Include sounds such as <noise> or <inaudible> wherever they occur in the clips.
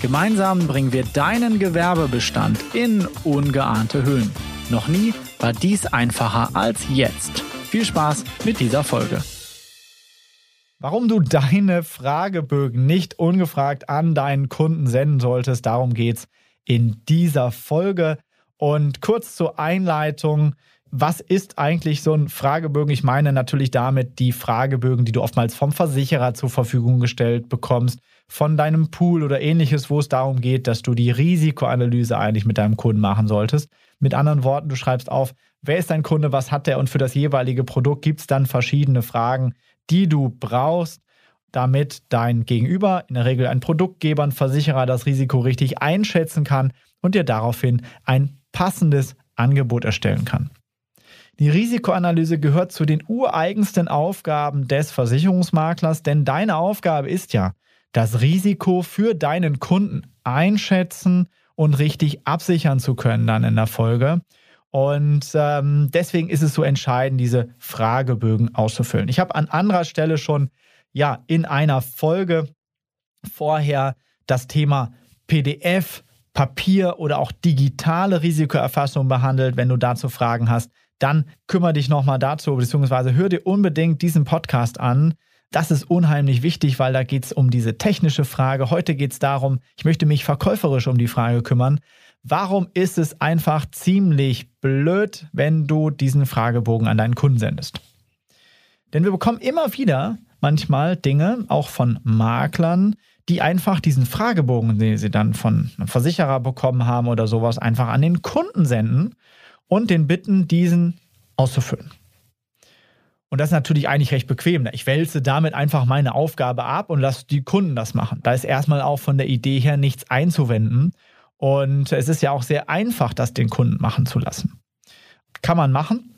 Gemeinsam bringen wir deinen Gewerbebestand in ungeahnte Höhen. Noch nie war dies einfacher als jetzt. Viel Spaß mit dieser Folge. Warum du deine Fragebögen nicht ungefragt an deinen Kunden senden solltest, darum geht's in dieser Folge. Und kurz zur Einleitung. Was ist eigentlich so ein Fragebögen? Ich meine natürlich damit die Fragebögen, die du oftmals vom Versicherer zur Verfügung gestellt bekommst von deinem Pool oder ähnliches, wo es darum geht, dass du die Risikoanalyse eigentlich mit deinem Kunden machen solltest. Mit anderen Worten, du schreibst auf, wer ist dein Kunde, was hat der und für das jeweilige Produkt gibt es dann verschiedene Fragen, die du brauchst, damit dein Gegenüber, in der Regel ein Produktgeber, ein Versicherer, das Risiko richtig einschätzen kann und dir daraufhin ein passendes Angebot erstellen kann. Die Risikoanalyse gehört zu den ureigensten Aufgaben des Versicherungsmaklers, denn deine Aufgabe ist ja, das Risiko für deinen Kunden einschätzen und richtig absichern zu können dann in der Folge. Und ähm, deswegen ist es so entscheidend, diese Fragebögen auszufüllen. Ich habe an anderer Stelle schon ja in einer Folge vorher das Thema PDF, Papier oder auch digitale Risikoerfassung behandelt. Wenn du dazu Fragen hast, dann kümmere dich nochmal dazu, beziehungsweise hör dir unbedingt diesen Podcast an. Das ist unheimlich wichtig, weil da geht es um diese technische Frage. Heute geht es darum, ich möchte mich verkäuferisch um die Frage kümmern. Warum ist es einfach ziemlich blöd, wenn du diesen Fragebogen an deinen Kunden sendest? Denn wir bekommen immer wieder manchmal Dinge, auch von Maklern, die einfach diesen Fragebogen, den sie dann von einem Versicherer bekommen haben oder sowas, einfach an den Kunden senden und den bitten, diesen auszufüllen. Und das ist natürlich eigentlich recht bequem. Ich wälze damit einfach meine Aufgabe ab und lasse die Kunden das machen. Da ist erstmal auch von der Idee her nichts einzuwenden. Und es ist ja auch sehr einfach, das den Kunden machen zu lassen. Kann man machen,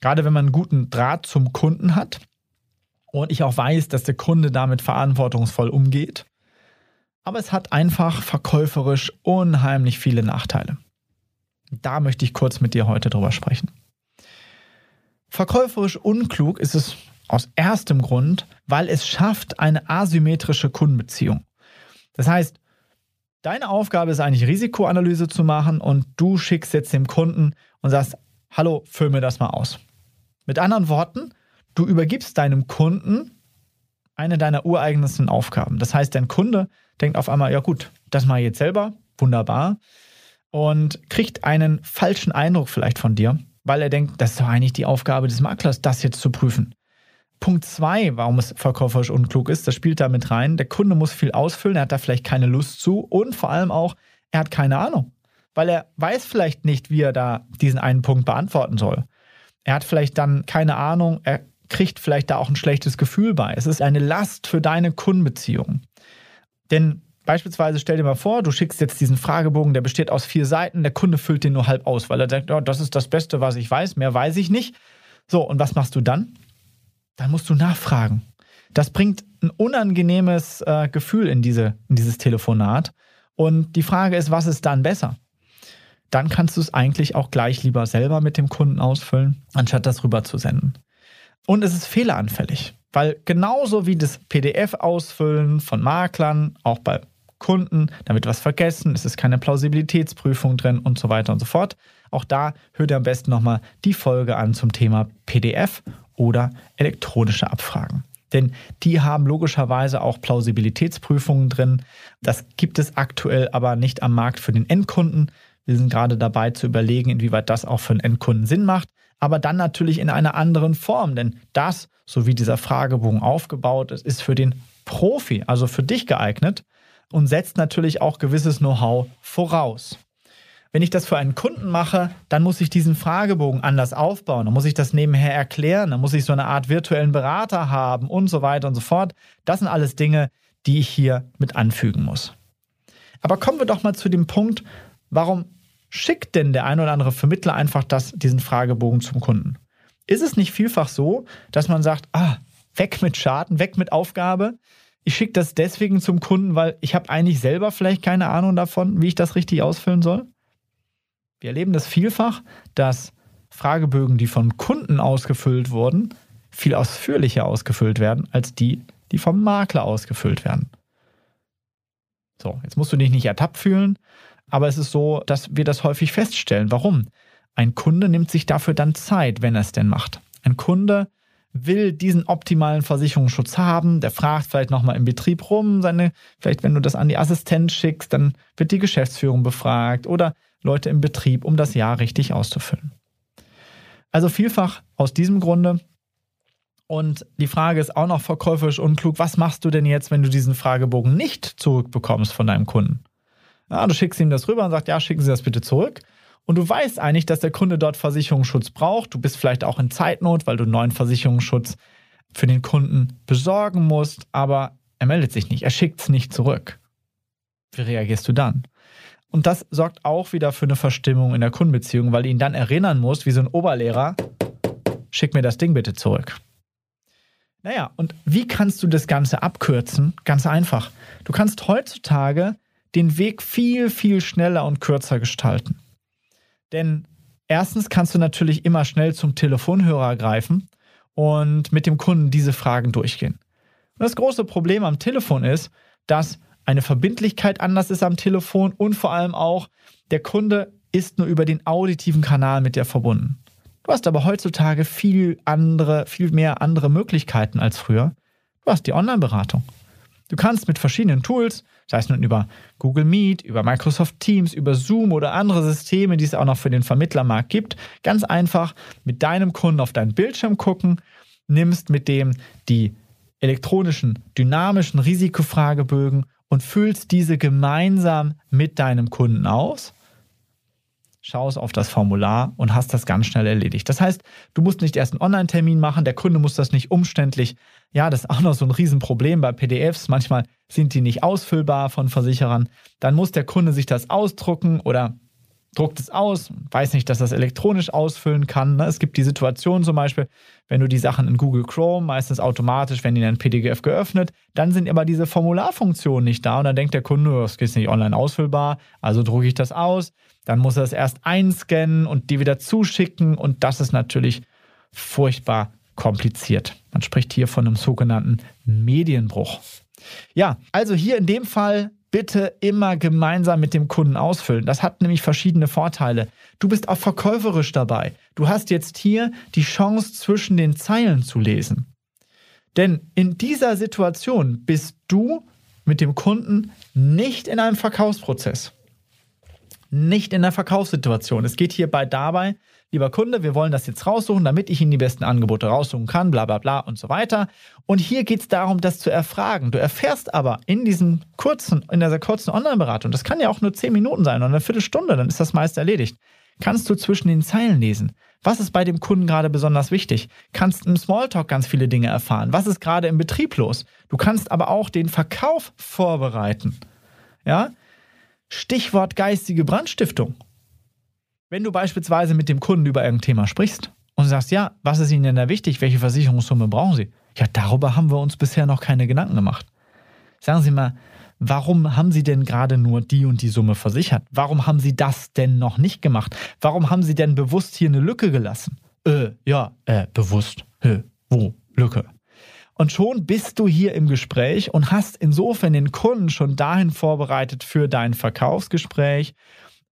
gerade wenn man einen guten Draht zum Kunden hat und ich auch weiß, dass der Kunde damit verantwortungsvoll umgeht. Aber es hat einfach verkäuferisch unheimlich viele Nachteile. Da möchte ich kurz mit dir heute drüber sprechen. Verkäuferisch unklug ist es aus erstem Grund, weil es schafft eine asymmetrische Kundenbeziehung. Das heißt, deine Aufgabe ist eigentlich Risikoanalyse zu machen und du schickst jetzt dem Kunden und sagst, hallo, füll mir das mal aus. Mit anderen Worten, du übergibst deinem Kunden eine deiner ureigensten Aufgaben. Das heißt, dein Kunde denkt auf einmal, ja gut, das mache ich jetzt selber, wunderbar, und kriegt einen falschen Eindruck vielleicht von dir weil er denkt, das ist doch eigentlich die Aufgabe des Maklers, das jetzt zu prüfen. Punkt zwei, warum es verkäuferisch unklug ist, das spielt da mit rein. Der Kunde muss viel ausfüllen, er hat da vielleicht keine Lust zu und vor allem auch, er hat keine Ahnung, weil er weiß vielleicht nicht, wie er da diesen einen Punkt beantworten soll. Er hat vielleicht dann keine Ahnung, er kriegt vielleicht da auch ein schlechtes Gefühl bei. Es ist eine Last für deine Kundenbeziehung. Denn Beispielsweise stell dir mal vor, du schickst jetzt diesen Fragebogen, der besteht aus vier Seiten, der Kunde füllt den nur halb aus, weil er denkt, oh, das ist das Beste, was ich weiß, mehr weiß ich nicht. So, und was machst du dann? Dann musst du nachfragen. Das bringt ein unangenehmes äh, Gefühl in, diese, in dieses Telefonat. Und die Frage ist, was ist dann besser? Dann kannst du es eigentlich auch gleich lieber selber mit dem Kunden ausfüllen, anstatt das rüber zu senden. Und es ist fehleranfällig, weil genauso wie das PDF-Ausfüllen von Maklern, auch bei Kunden, damit was vergessen, es ist keine Plausibilitätsprüfung drin und so weiter und so fort. Auch da hört ihr am besten nochmal die Folge an zum Thema PDF oder elektronische Abfragen. Denn die haben logischerweise auch Plausibilitätsprüfungen drin. Das gibt es aktuell aber nicht am Markt für den Endkunden. Wir sind gerade dabei zu überlegen, inwieweit das auch für den Endkunden Sinn macht. Aber dann natürlich in einer anderen Form. Denn das, so wie dieser Fragebogen aufgebaut ist, ist für den Profi, also für dich geeignet und setzt natürlich auch gewisses Know-how voraus. Wenn ich das für einen Kunden mache, dann muss ich diesen Fragebogen anders aufbauen. Dann muss ich das nebenher erklären. Dann muss ich so eine Art virtuellen Berater haben und so weiter und so fort. Das sind alles Dinge, die ich hier mit anfügen muss. Aber kommen wir doch mal zu dem Punkt, warum schickt denn der ein oder andere Vermittler einfach das, diesen Fragebogen zum Kunden? Ist es nicht vielfach so, dass man sagt, ah, weg mit Schaden, weg mit Aufgabe? Ich schicke das deswegen zum Kunden, weil ich habe eigentlich selber vielleicht keine Ahnung davon, wie ich das richtig ausfüllen soll? Wir erleben das vielfach, dass Fragebögen, die von Kunden ausgefüllt wurden, viel ausführlicher ausgefüllt werden als die, die vom Makler ausgefüllt werden. So, jetzt musst du dich nicht ertappt fühlen, aber es ist so, dass wir das häufig feststellen. Warum? Ein Kunde nimmt sich dafür dann Zeit, wenn er es denn macht. Ein Kunde will diesen optimalen Versicherungsschutz haben, der fragt vielleicht nochmal im Betrieb rum, seine, vielleicht wenn du das an die Assistenz schickst, dann wird die Geschäftsführung befragt oder Leute im Betrieb, um das Jahr richtig auszufüllen. Also vielfach aus diesem Grunde. Und die Frage ist auch noch verkäuferisch unklug, was machst du denn jetzt, wenn du diesen Fragebogen nicht zurückbekommst von deinem Kunden? Ja, du schickst ihm das rüber und sagst, ja, schicken Sie das bitte zurück. Und du weißt eigentlich, dass der Kunde dort Versicherungsschutz braucht. Du bist vielleicht auch in Zeitnot, weil du neuen Versicherungsschutz für den Kunden besorgen musst, aber er meldet sich nicht, er schickt es nicht zurück. Wie reagierst du dann? Und das sorgt auch wieder für eine Verstimmung in der Kundenbeziehung, weil du ihn dann erinnern musst, wie so ein Oberlehrer, schick mir das Ding bitte zurück. Naja, und wie kannst du das Ganze abkürzen? Ganz einfach. Du kannst heutzutage den Weg viel, viel schneller und kürzer gestalten. Denn erstens kannst du natürlich immer schnell zum Telefonhörer greifen und mit dem Kunden diese Fragen durchgehen. Und das große Problem am Telefon ist, dass eine Verbindlichkeit anders ist am Telefon und vor allem auch der Kunde ist nur über den auditiven Kanal mit dir verbunden. Du hast aber heutzutage viel andere, viel mehr andere Möglichkeiten als früher. Du hast die Online-Beratung. Du kannst mit verschiedenen Tools, sei es nun über Google Meet, über Microsoft Teams, über Zoom oder andere Systeme, die es auch noch für den Vermittlermarkt gibt, ganz einfach mit deinem Kunden auf deinen Bildschirm gucken, nimmst mit dem die elektronischen, dynamischen Risikofragebögen und füllst diese gemeinsam mit deinem Kunden aus schaust auf das Formular und hast das ganz schnell erledigt. Das heißt, du musst nicht erst einen Online-Termin machen, der Kunde muss das nicht umständlich. Ja, das ist auch noch so ein Riesenproblem bei PDFs. Manchmal sind die nicht ausfüllbar von Versicherern. Dann muss der Kunde sich das ausdrucken oder druckt es aus, weiß nicht, dass das elektronisch ausfüllen kann. Ne? Es gibt die Situation zum Beispiel, wenn du die Sachen in Google Chrome, meistens automatisch, wenn die in ein PDF geöffnet, dann sind aber diese Formularfunktionen nicht da und dann denkt der Kunde, oh, das ist nicht online ausfüllbar, also drucke ich das aus. Dann muss er es erst einscannen und die wieder zuschicken und das ist natürlich furchtbar kompliziert. Man spricht hier von einem sogenannten Medienbruch. Ja, also hier in dem Fall bitte immer gemeinsam mit dem Kunden ausfüllen. Das hat nämlich verschiedene Vorteile. Du bist auch verkäuferisch dabei. Du hast jetzt hier die Chance, zwischen den Zeilen zu lesen. Denn in dieser Situation bist du mit dem Kunden nicht in einem Verkaufsprozess nicht in der Verkaufssituation. Es geht hierbei dabei, lieber Kunde, wir wollen das jetzt raussuchen, damit ich Ihnen die besten Angebote raussuchen kann, bla bla bla und so weiter. Und hier geht es darum, das zu erfragen. Du erfährst aber in diesem kurzen, in dieser kurzen Online-Beratung, das kann ja auch nur zehn Minuten sein oder eine Viertelstunde, dann ist das meist erledigt. Kannst du zwischen den Zeilen lesen. Was ist bei dem Kunden gerade besonders wichtig? Kannst im Smalltalk ganz viele Dinge erfahren. Was ist gerade im Betrieb los? Du kannst aber auch den Verkauf vorbereiten. Ja, Stichwort geistige Brandstiftung. Wenn du beispielsweise mit dem Kunden über irgendein Thema sprichst und sagst, ja, was ist Ihnen denn da wichtig? Welche Versicherungssumme brauchen Sie? Ja, darüber haben wir uns bisher noch keine Gedanken gemacht. Sagen Sie mal, warum haben Sie denn gerade nur die und die Summe versichert? Warum haben Sie das denn noch nicht gemacht? Warum haben Sie denn bewusst hier eine Lücke gelassen? Äh, ja, äh, bewusst. Hä, wo? Lücke. Und schon bist du hier im Gespräch und hast insofern den Kunden schon dahin vorbereitet für dein Verkaufsgespräch.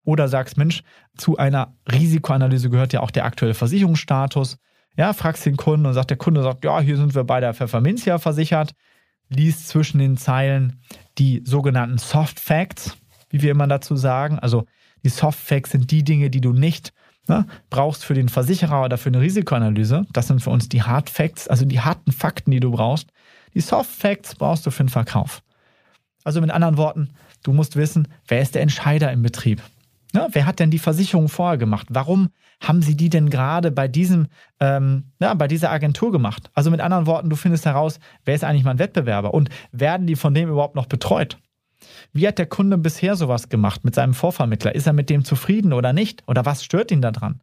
Oder sagst, Mensch, zu einer Risikoanalyse gehört ja auch der aktuelle Versicherungsstatus. Ja, fragst den Kunden und sagt, der Kunde sagt, ja, hier sind wir bei der Pfefferminzia versichert. Liest zwischen den Zeilen die sogenannten Soft Facts, wie wir immer dazu sagen. Also die Soft Facts sind die Dinge, die du nicht ne, brauchst für den Versicherer oder für eine Risikoanalyse. Das sind für uns die Hard Facts, also die harten Fakten, die du brauchst. Die Soft Facts brauchst du für den Verkauf. Also mit anderen Worten, du musst wissen, wer ist der Entscheider im Betrieb? Ja, wer hat denn die Versicherung vorher gemacht? Warum haben sie die denn gerade bei diesem, ähm, ja, bei dieser Agentur gemacht? Also mit anderen Worten, du findest heraus, wer ist eigentlich mein Wettbewerber und werden die von dem überhaupt noch betreut? Wie hat der Kunde bisher sowas gemacht mit seinem Vorvermittler? Ist er mit dem zufrieden oder nicht? Oder was stört ihn daran?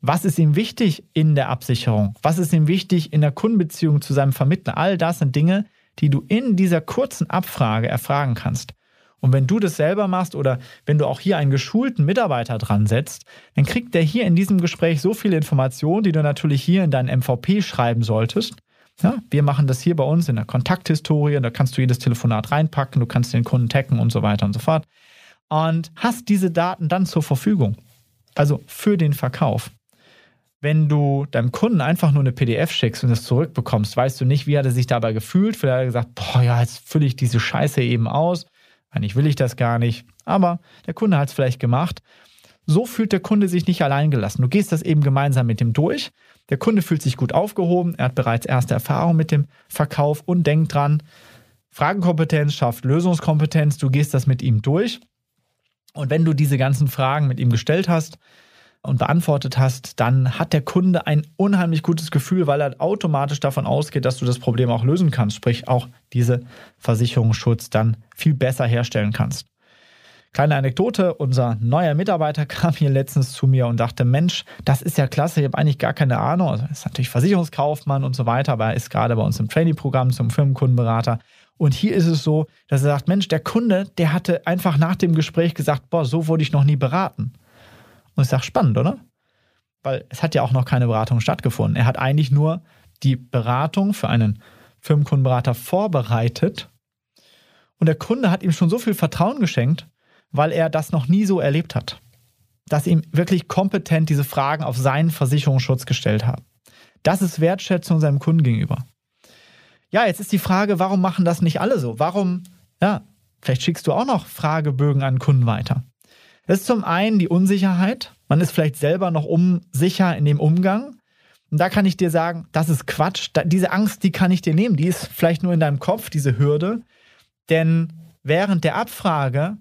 Was ist ihm wichtig in der Absicherung? Was ist ihm wichtig in der Kundenbeziehung zu seinem Vermittler? All das sind Dinge, die du in dieser kurzen Abfrage erfragen kannst. Und wenn du das selber machst oder wenn du auch hier einen geschulten Mitarbeiter dran setzt, dann kriegt der hier in diesem Gespräch so viele Informationen, die du natürlich hier in dein MVP schreiben solltest. Ja, wir machen das hier bei uns in der Kontakthistorie, da kannst du jedes Telefonat reinpacken, du kannst den Kunden taggen und so weiter und so fort. Und hast diese Daten dann zur Verfügung. Also für den Verkauf. Wenn du deinem Kunden einfach nur eine PDF schickst und es zurückbekommst, weißt du nicht, wie hat er sich dabei gefühlt. Vielleicht hat er gesagt, boah, ja, jetzt fülle ich diese Scheiße eben aus. Eigentlich will ich das gar nicht. Aber der Kunde hat es vielleicht gemacht. So fühlt der Kunde sich nicht allein gelassen. Du gehst das eben gemeinsam mit ihm durch. Der Kunde fühlt sich gut aufgehoben. Er hat bereits erste Erfahrung mit dem Verkauf und denkt dran, Fragenkompetenz schafft Lösungskompetenz. Du gehst das mit ihm durch. Und wenn du diese ganzen Fragen mit ihm gestellt hast, und beantwortet hast, dann hat der Kunde ein unheimlich gutes Gefühl, weil er automatisch davon ausgeht, dass du das Problem auch lösen kannst, sprich auch diese Versicherungsschutz dann viel besser herstellen kannst. Kleine Anekdote, unser neuer Mitarbeiter <laughs> kam hier letztens zu mir und dachte, Mensch, das ist ja klasse, ich habe eigentlich gar keine Ahnung. Also ist natürlich Versicherungskaufmann und so weiter, aber er ist gerade bei uns im Trainee-Programm zum Firmenkundenberater. Und hier ist es so, dass er sagt, Mensch, der Kunde, der hatte einfach nach dem Gespräch gesagt, boah, so wurde ich noch nie beraten. Und ich sage, spannend, oder? Weil es hat ja auch noch keine Beratung stattgefunden. Er hat eigentlich nur die Beratung für einen Firmenkundenberater vorbereitet. Und der Kunde hat ihm schon so viel Vertrauen geschenkt, weil er das noch nie so erlebt hat. Dass ihm wirklich kompetent diese Fragen auf seinen Versicherungsschutz gestellt haben. Das ist Wertschätzung seinem Kunden gegenüber. Ja, jetzt ist die Frage, warum machen das nicht alle so? Warum, ja, vielleicht schickst du auch noch Fragebögen an Kunden weiter. Das ist zum einen die Unsicherheit. Man ist vielleicht selber noch unsicher in dem Umgang. Und da kann ich dir sagen, das ist Quatsch. Da, diese Angst, die kann ich dir nehmen. Die ist vielleicht nur in deinem Kopf, diese Hürde. Denn während der Abfrage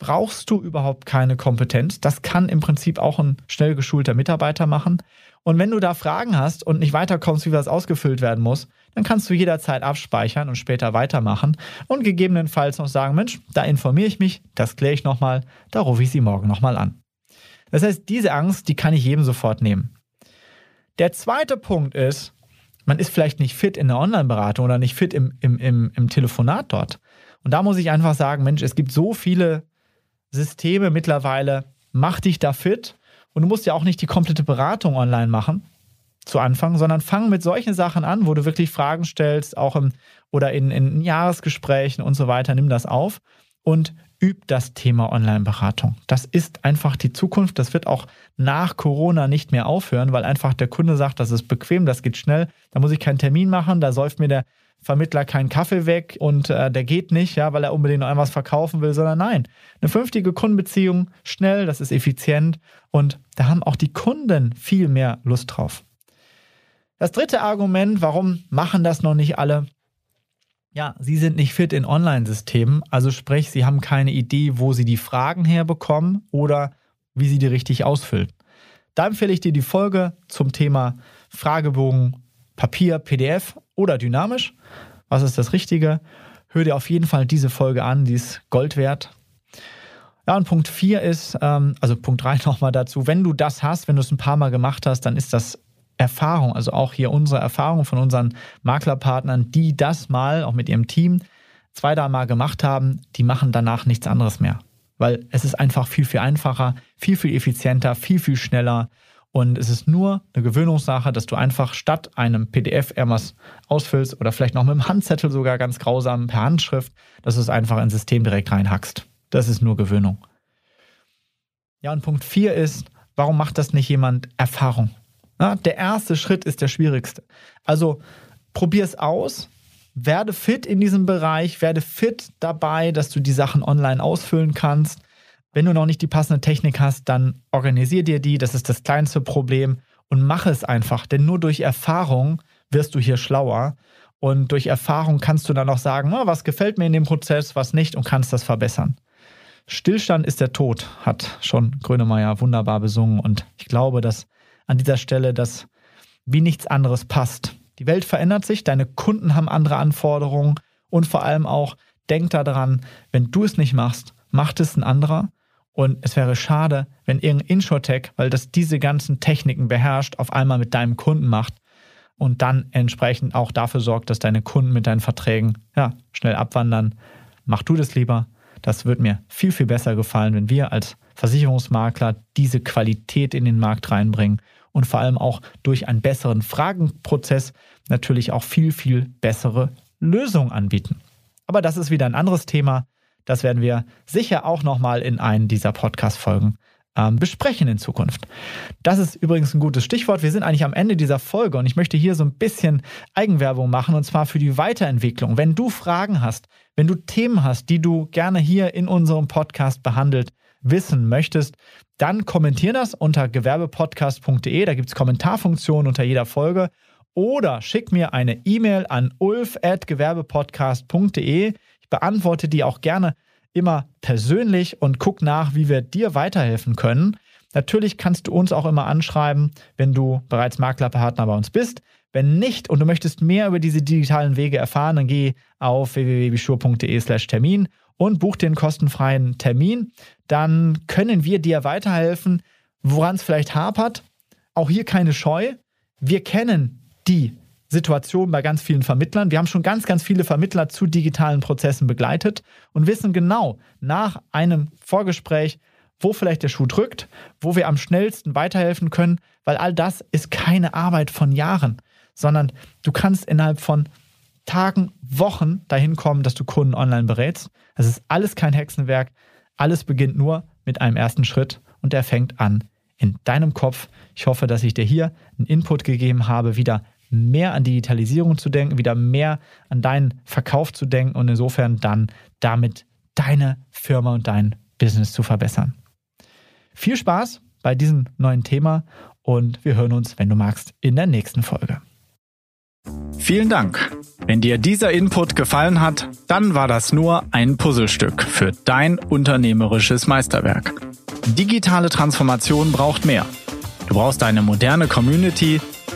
brauchst du überhaupt keine Kompetenz. Das kann im Prinzip auch ein schnell geschulter Mitarbeiter machen. Und wenn du da Fragen hast und nicht weiterkommst, wie das ausgefüllt werden muss, dann kannst du jederzeit abspeichern und später weitermachen und gegebenenfalls noch sagen, Mensch, da informiere ich mich, das kläre ich nochmal, da rufe ich sie morgen nochmal an. Das heißt, diese Angst, die kann ich jedem sofort nehmen. Der zweite Punkt ist, man ist vielleicht nicht fit in der Online-Beratung oder nicht fit im, im, im, im Telefonat dort. Und da muss ich einfach sagen, Mensch, es gibt so viele Systeme mittlerweile, mach dich da fit und du musst ja auch nicht die komplette Beratung online machen zu Anfang, sondern fang mit solchen Sachen an, wo du wirklich Fragen stellst, auch im oder in, in Jahresgesprächen und so weiter. Nimm das auf und üb das Thema Online-Beratung. Das ist einfach die Zukunft. Das wird auch nach Corona nicht mehr aufhören, weil einfach der Kunde sagt, das ist bequem, das geht schnell. Da muss ich keinen Termin machen, da säuft mir der Vermittler keinen Kaffee weg und äh, der geht nicht, ja, weil er unbedingt noch etwas verkaufen will, sondern nein. Eine vernünftige Kundenbeziehung, schnell, das ist effizient und da haben auch die Kunden viel mehr Lust drauf. Das dritte Argument, warum machen das noch nicht alle? Ja, sie sind nicht fit in Online-Systemen, also sprich, sie haben keine Idee, wo sie die Fragen herbekommen oder wie sie die richtig ausfüllen. Da empfehle ich dir die Folge zum Thema Fragebogen Papier, PDF oder dynamisch. Was ist das Richtige? Hör dir auf jeden Fall diese Folge an, die ist Gold wert. Ja, und Punkt 4 ist, ähm, also Punkt 3 <laughs> nochmal dazu, wenn du das hast, wenn du es ein paar Mal gemacht hast, dann ist das Erfahrung, also auch hier unsere Erfahrung von unseren Maklerpartnern, die das mal auch mit ihrem Team zwei, drei Mal gemacht haben, die machen danach nichts anderes mehr. Weil es ist einfach viel, viel einfacher, viel, viel effizienter, viel, viel schneller. Und es ist nur eine Gewöhnungssache, dass du einfach statt einem PDF irgendwas ausfüllst oder vielleicht noch mit dem Handzettel sogar ganz grausam per Handschrift, dass du es einfach ins System direkt reinhackst. Das ist nur Gewöhnung. Ja, und Punkt 4 ist, warum macht das nicht jemand Erfahrung? Na, der erste Schritt ist der schwierigste. Also probier es aus, werde fit in diesem Bereich, werde fit dabei, dass du die Sachen online ausfüllen kannst. Wenn du noch nicht die passende Technik hast, dann organisier dir die, das ist das kleinste Problem und mache es einfach, denn nur durch Erfahrung wirst du hier schlauer und durch Erfahrung kannst du dann auch sagen, was gefällt mir in dem Prozess, was nicht und kannst das verbessern. Stillstand ist der Tod, hat schon Grönemeyer wunderbar besungen und ich glaube, dass an dieser Stelle, dass wie nichts anderes passt. Die Welt verändert sich, deine Kunden haben andere Anforderungen und vor allem auch denk daran, wenn du es nicht machst, macht es ein anderer. Und es wäre schade, wenn irgendein Insurtech, weil das diese ganzen Techniken beherrscht, auf einmal mit deinem Kunden macht und dann entsprechend auch dafür sorgt, dass deine Kunden mit deinen Verträgen ja, schnell abwandern. Mach du das lieber. Das wird mir viel, viel besser gefallen, wenn wir als Versicherungsmakler diese Qualität in den Markt reinbringen und vor allem auch durch einen besseren Fragenprozess natürlich auch viel, viel bessere Lösungen anbieten. Aber das ist wieder ein anderes Thema. Das werden wir sicher auch nochmal in einen dieser Podcast-Folgen ähm, besprechen in Zukunft. Das ist übrigens ein gutes Stichwort. Wir sind eigentlich am Ende dieser Folge und ich möchte hier so ein bisschen Eigenwerbung machen und zwar für die Weiterentwicklung. Wenn du Fragen hast, wenn du Themen hast, die du gerne hier in unserem Podcast behandelt wissen möchtest, dann kommentier das unter gewerbepodcast.de. Da gibt es Kommentarfunktionen unter jeder Folge. Oder schick mir eine E-Mail an ulf.gewerbepodcast.de. Beantworte die auch gerne immer persönlich und guck nach, wie wir dir weiterhelfen können. Natürlich kannst du uns auch immer anschreiben, wenn du bereits Maklerpartner bei uns bist. Wenn nicht und du möchtest mehr über diese digitalen Wege erfahren, dann geh auf www.bischur.de/termin und buch den kostenfreien Termin. Dann können wir dir weiterhelfen, woran es vielleicht hapert. Auch hier keine Scheu. Wir kennen die Situation bei ganz vielen Vermittlern. Wir haben schon ganz, ganz viele Vermittler zu digitalen Prozessen begleitet und wissen genau nach einem Vorgespräch, wo vielleicht der Schuh drückt, wo wir am schnellsten weiterhelfen können, weil all das ist keine Arbeit von Jahren, sondern du kannst innerhalb von Tagen, Wochen dahin kommen, dass du Kunden online berätst. Es ist alles kein Hexenwerk. Alles beginnt nur mit einem ersten Schritt und der fängt an in deinem Kopf. Ich hoffe, dass ich dir hier einen Input gegeben habe, wieder mehr an Digitalisierung zu denken, wieder mehr an deinen Verkauf zu denken und insofern dann damit deine Firma und dein Business zu verbessern. Viel Spaß bei diesem neuen Thema und wir hören uns, wenn du magst, in der nächsten Folge. Vielen Dank. Wenn dir dieser Input gefallen hat, dann war das nur ein Puzzlestück für dein unternehmerisches Meisterwerk. Digitale Transformation braucht mehr. Du brauchst eine moderne Community,